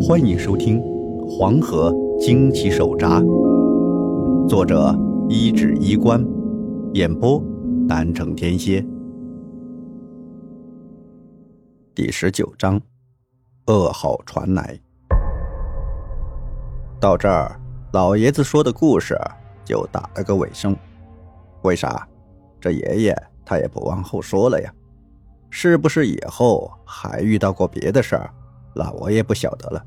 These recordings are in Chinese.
欢迎收听《黄河惊奇手札》，作者一指衣冠，演播南城天蝎。第十九章，噩耗传来。到这儿，老爷子说的故事就打了个尾声。为啥？这爷爷他也不往后说了呀。是不是以后还遇到过别的事儿？那我也不晓得了。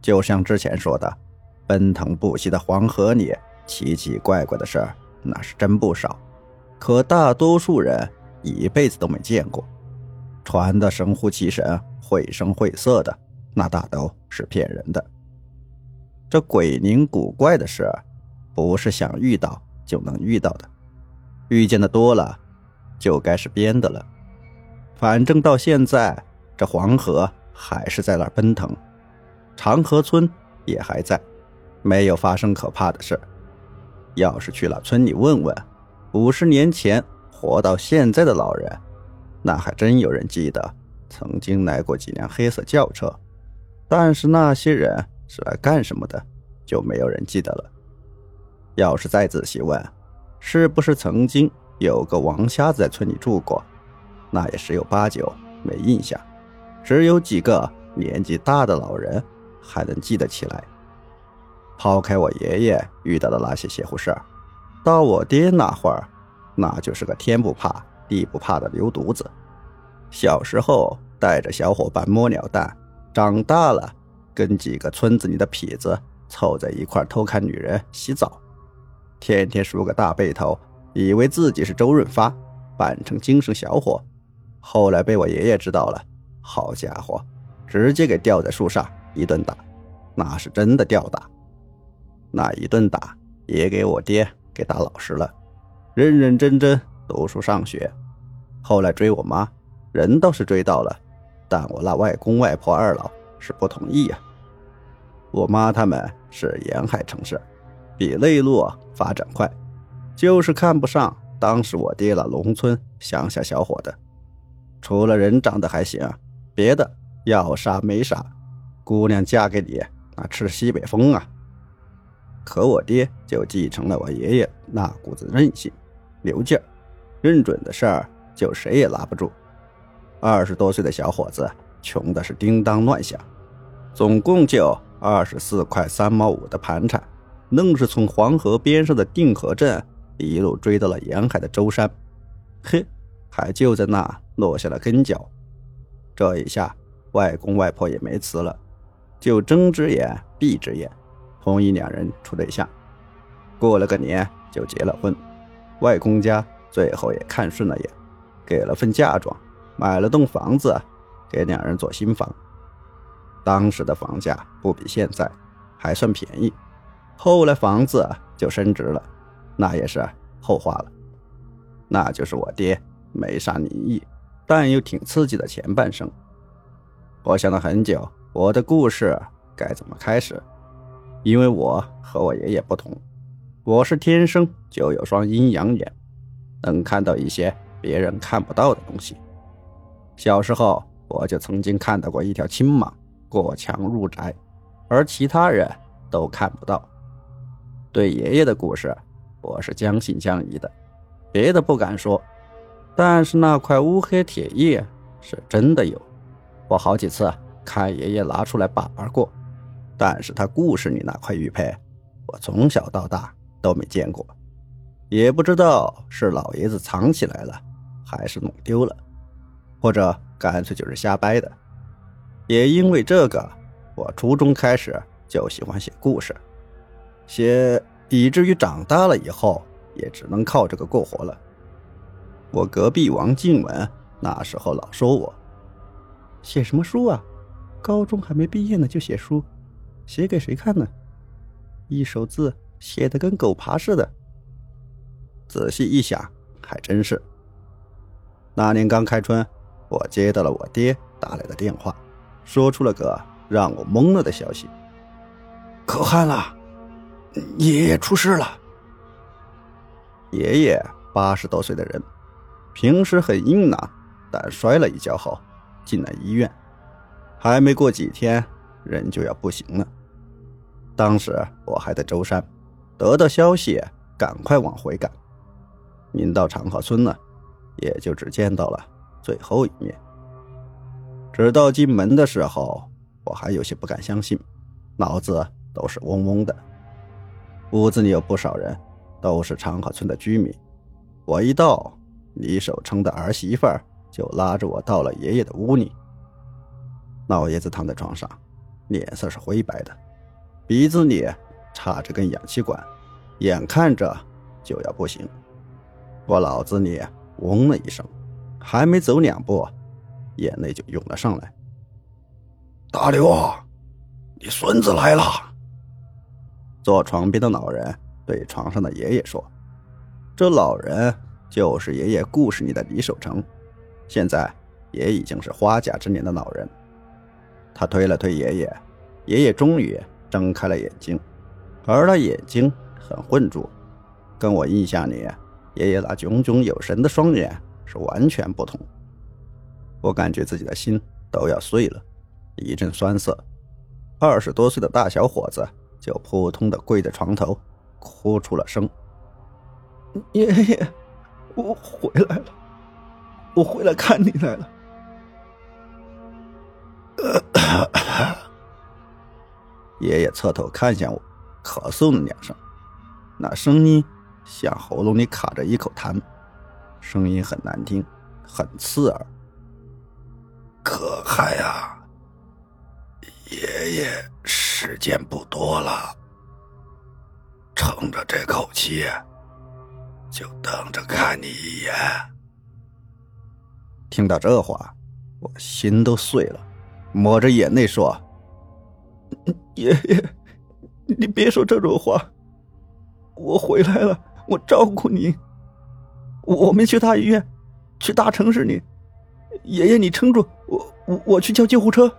就像之前说的，奔腾不息的黄河里，奇奇怪怪的事儿那是真不少，可大多数人一辈子都没见过。传的神乎其神、绘声绘色的，那大都是骗人的。这鬼灵古怪的事，不是想遇到就能遇到的，遇见的多了，就该是编的了。反正到现在，这黄河还是在那儿奔腾，长河村也还在，没有发生可怕的事。要是去了村里问问，五十年前活到现在的老人，那还真有人记得曾经来过几辆黑色轿车。但是那些人是来干什么的，就没有人记得了。要是再仔细问，是不是曾经有个王瞎子在村里住过？那也十有八九没印象，只有几个年纪大的老人还能记得起来。抛开我爷爷遇到的那些邪乎事儿，到我爹那会儿，那就是个天不怕地不怕的牛犊子。小时候带着小伙伴摸鸟蛋，长大了跟几个村子里的痞子凑在一块偷看女人洗澡，天天梳个大背头，以为自己是周润发，扮成精神小伙。后来被我爷爷知道了，好家伙，直接给吊在树上一顿打，那是真的吊打。那一顿打也给我爹给打老实了，认认真真读书上学。后来追我妈，人倒是追到了，但我那外公外婆二老是不同意呀。我妈他们是沿海城市，比内陆发展快，就是看不上当时我爹那农村乡下小伙的。除了人长得还行，别的要啥没啥。姑娘嫁给你，那吃西北风啊。可我爹就继承了我爷爷那股子韧性、牛劲儿，认准的事儿就谁也拉不住。二十多岁的小伙子，穷的是叮当乱响，总共就二十四块三毛五的盘缠，愣是从黄河边上的定河镇一路追到了沿海的舟山。嘿。还就在那落下了根脚，这一下外公外婆也没词了，就睁只眼闭只眼，同意两人处对象。过了个年就结了婚，外公家最后也看顺了眼，给了份嫁妆，买了栋房子给两人做新房。当时的房价不比现在，还算便宜。后来房子就升值了，那也是后话了。那就是我爹。没啥灵异，但又挺刺激的前半生。我想了很久，我的故事该怎么开始？因为我和我爷爷不同，我是天生就有双阴阳眼，能看到一些别人看不到的东西。小时候我就曾经看到过一条青蟒过墙入宅，而其他人都看不到。对爷爷的故事，我是将信将疑的，别的不敢说。但是那块乌黑铁叶是真的有，我好几次看爷爷拿出来把玩过。但是他故事里那块玉佩，我从小到大都没见过，也不知道是老爷子藏起来了，还是弄丢了，或者干脆就是瞎掰的。也因为这个，我初中开始就喜欢写故事，写以至于长大了以后也只能靠这个过活了。我隔壁王静文那时候老说我写什么书啊，高中还没毕业呢就写书，写给谁看呢？一手字写的跟狗爬似的。仔细一想，还真是。那年刚开春，我接到了我爹打来的电话，说出了个让我懵了的消息：可汗了，爷爷出事了。爷爷八十多岁的人。平时很硬朗，但摔了一跤后进了医院，还没过几天人就要不行了。当时我还在舟山，得到消息，赶快往回赶。您到长河村呢，也就只见到了最后一面。直到进门的时候，我还有些不敢相信，脑子都是嗡嗡的。屋子里有不少人，都是长河村的居民。我一到，李守成的儿媳妇就拉着我到了爷爷的屋里。老爷子躺在床上，脸色是灰白的，鼻子里插着根氧气管，眼看着就要不行。我脑子里嗡了一声，还没走两步，眼泪就涌了上来。大刘，你孙子来了。坐床边的老人对床上的爷爷说：“这老人就是爷爷故事里的李守成，现在也已经是花甲之年的老人。”他推了推爷爷，爷爷终于睁开了眼睛，而那眼睛很浑浊，跟我印象里。爷爷那炯炯有神的双眼是完全不同，我感觉自己的心都要碎了，一阵酸涩。二十多岁的大小伙子就扑通的跪在床头，哭出了声：“ 爷爷，我回来了，我回来看你来了。”爷爷侧头看向我，咳嗽了两声，那声音。像喉咙里卡着一口痰，声音很难听，很刺耳。可害啊！爷爷时间不多了，撑着这口气，就等着看你一眼。听到这话，我心都碎了，抹着眼泪说：“ 爷爷，你别说这种话，我回来了。”我照顾你，我们去大医院，去大城市里。爷爷，你撑住，我我我去叫救护车。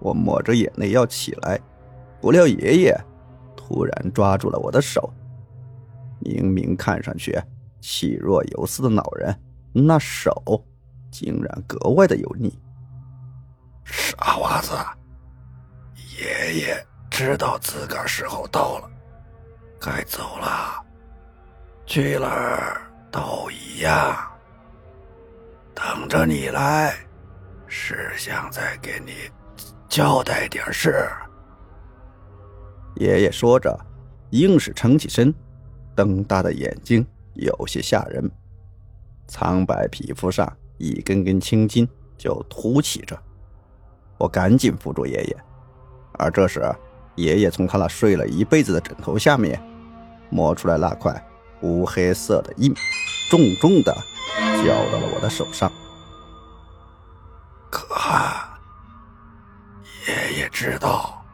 我抹着眼泪要起来，不料爷爷突然抓住了我的手。明明看上去气若游丝的老人，那手竟然格外的油腻。傻娃子，爷爷知道自个儿时候到了。该走了，去哪儿都一样。等着你来，是想再给你交代点事。爷爷说着，硬是撑起身，瞪大的眼睛有些吓人，苍白皮肤上一根根青筋就凸起着。我赶紧扶住爷爷，而这时，爷爷从他那睡了一辈子的枕头下面。摸出来那块乌黑色的印，重重的交到了我的手上。可汗，爷爷知道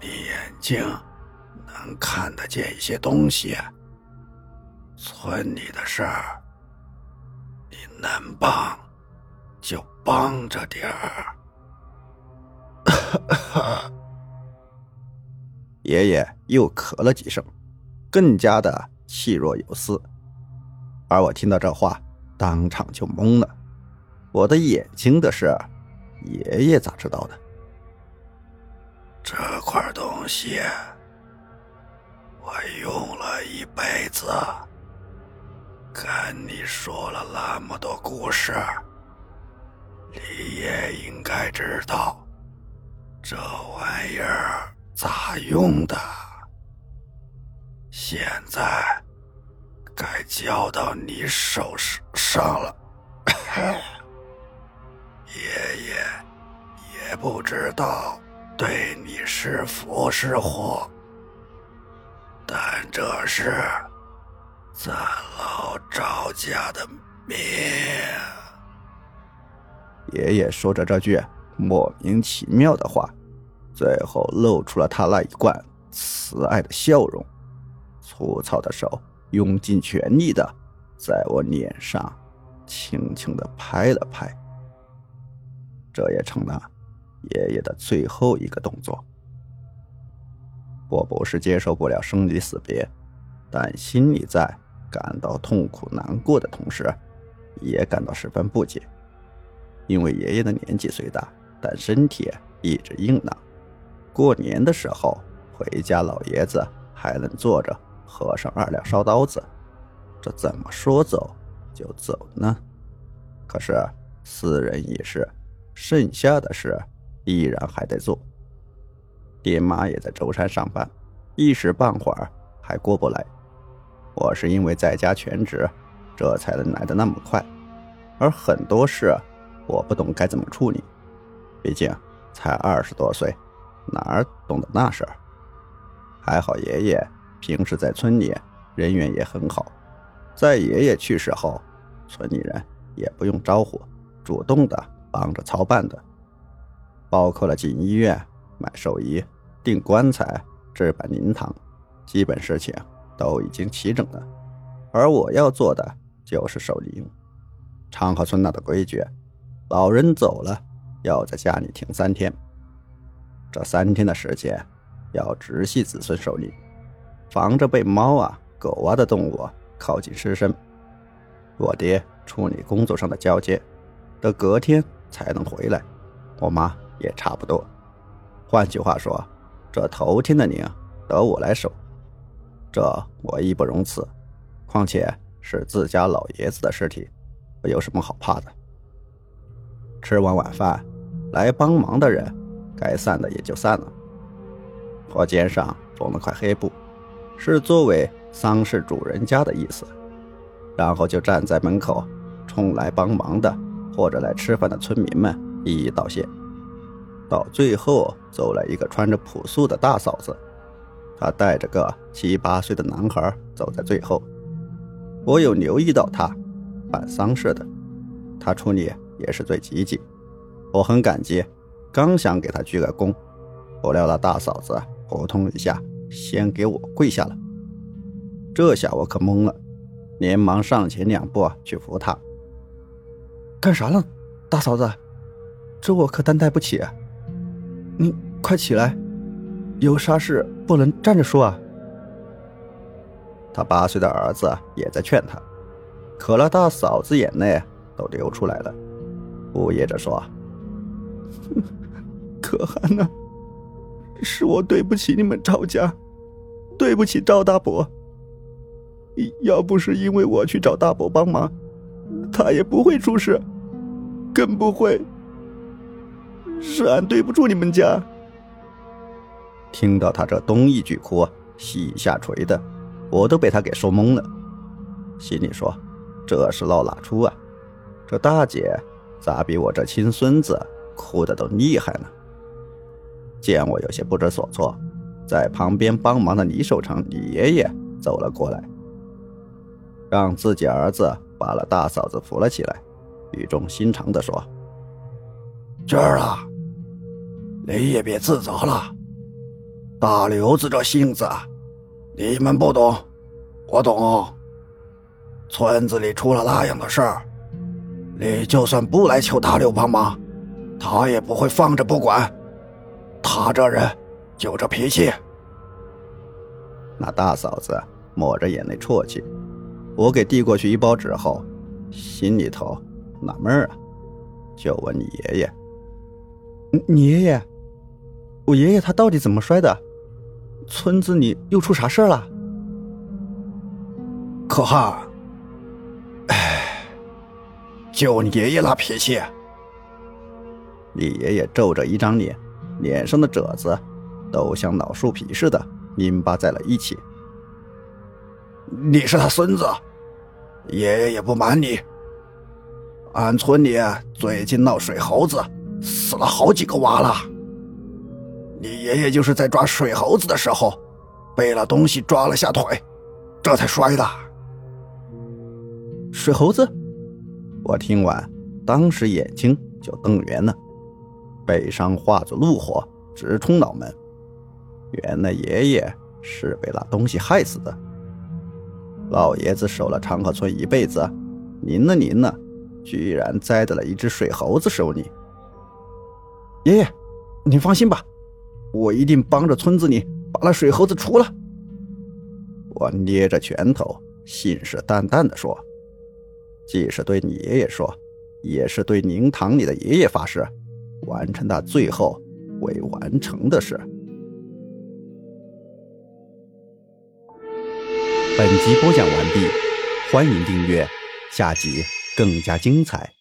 你眼睛能看得见一些东西，村里的事儿，你能帮就帮着点儿。爷爷又咳了几声。更加的气若游丝，而我听到这话，当场就懵了。我的眼睛的事，爷爷咋知道的？这块东西，用了一辈子，跟你说了那么多故事，你也应该知道，这玩意儿咋用的。现在该交到你手上了，爷爷也不知道对你是福是祸，但这是咱老赵家的命。爷爷说着这句莫名其妙的话，最后露出了他那一贯慈爱的笑容。粗糙的手用尽全力的在我脸上轻轻的拍了拍，这也成了爷爷的最后一个动作。我不是接受不了生离死别，但心里在感到痛苦难过的同时，也感到十分不解，因为爷爷的年纪虽大，但身体一直硬朗。过年的时候回家，老爷子还能坐着喝上二两烧刀子，这怎么说走就走呢？可是私人已逝，剩下的事依然还得做。爹妈也在舟山上班，一时半会儿还过不来。我是因为在家全职，这才能来的那么快。而很多事，我不懂该怎么处理。毕竟才二十多岁，哪儿懂得那事儿？还好爷爷平时在村里人缘也很好，在爷爷去世后，村里人也不用招呼，主动的帮着操办的，包括了进医院、买寿衣。订棺材、置办灵堂，基本事情都已经齐整了，而我要做的就是守灵。长河村那的规矩，老人走了要在家里停三天，这三天的时间要直系子孙守灵，防着被猫啊、狗啊的动物靠近尸身。我爹处理工作上的交接，得隔天才能回来，我妈也差不多。换句话说。这头天的灵得我来守，这我义不容辞。况且是自家老爷子的尸体，我有什么好怕的？吃完晚饭，来帮忙的人该散的也就散了。我肩上缝了块黑布，是作为丧事主人家的意思。然后就站在门口，冲来帮忙的或者来吃饭的村民们一一道谢。到最后，走来一个穿着朴素的大嫂子，她带着个七八岁的男孩走在最后。我有留意到她，办丧事的，她处理也是最积极，我很感激。刚想给她鞠个躬，不料那大嫂子扑通一下，先给我跪下了。这下我可懵了，连忙上前两步去扶她。干啥呢，大嫂子？这我可担待不起。啊你快起来，有啥事不能站着说啊！他八岁的儿子也在劝他，可那大嫂子眼泪都流出来了，呜咽着说：“ 可汗呐，是我对不起你们赵家，对不起赵大伯。要不是因为我去找大伯帮忙，他也不会出事，更不会。”是俺对不住你们家。听到他这东一句哭西一下垂的，我都被他给说懵了，心里说：这是闹哪出啊？这大姐咋比我这亲孙子哭的都厉害呢？见我有些不知所措，在旁边帮忙的李守成李爷爷走了过来，让自己儿子把了大嫂子扶了起来，语重心长的说。娟儿啊，你也别自责了。大刘子这性子，你们不懂，我懂。村子里出了那样的事儿，你就算不来求大刘帮忙，他也不会放着不管。他这人就这脾气。那大嫂子抹着眼泪啜泣，我给递过去一包纸后，心里头纳闷啊，就问你爷爷。你爷爷，我爷爷他到底怎么摔的？村子里又出啥事了？可汗，哎，就你爷爷那脾气。李爷爷皱着一张脸，脸上的褶子都像老树皮似的拧巴在了一起。你是他孙子，爷爷也不瞒你，俺村里最近闹水猴子。死了好几个娃了。你爷爷就是在抓水猴子的时候，被那东西抓了下腿，这才摔的。水猴子，我听完，当时眼睛就瞪圆了，悲伤化作怒火，直冲脑门。原来爷爷是被那东西害死的。老爷子守了长河村一辈子，您呢您呢，居然栽在了一只水猴子手里。爷爷，你放心吧，我一定帮着村子里把那水猴子除了。我捏着拳头，信誓旦旦地说：“既是对你爷爷说，也是对灵堂里的爷爷发誓，完成他最后未完成的事。本集播讲完毕，欢迎订阅，下集更加精彩。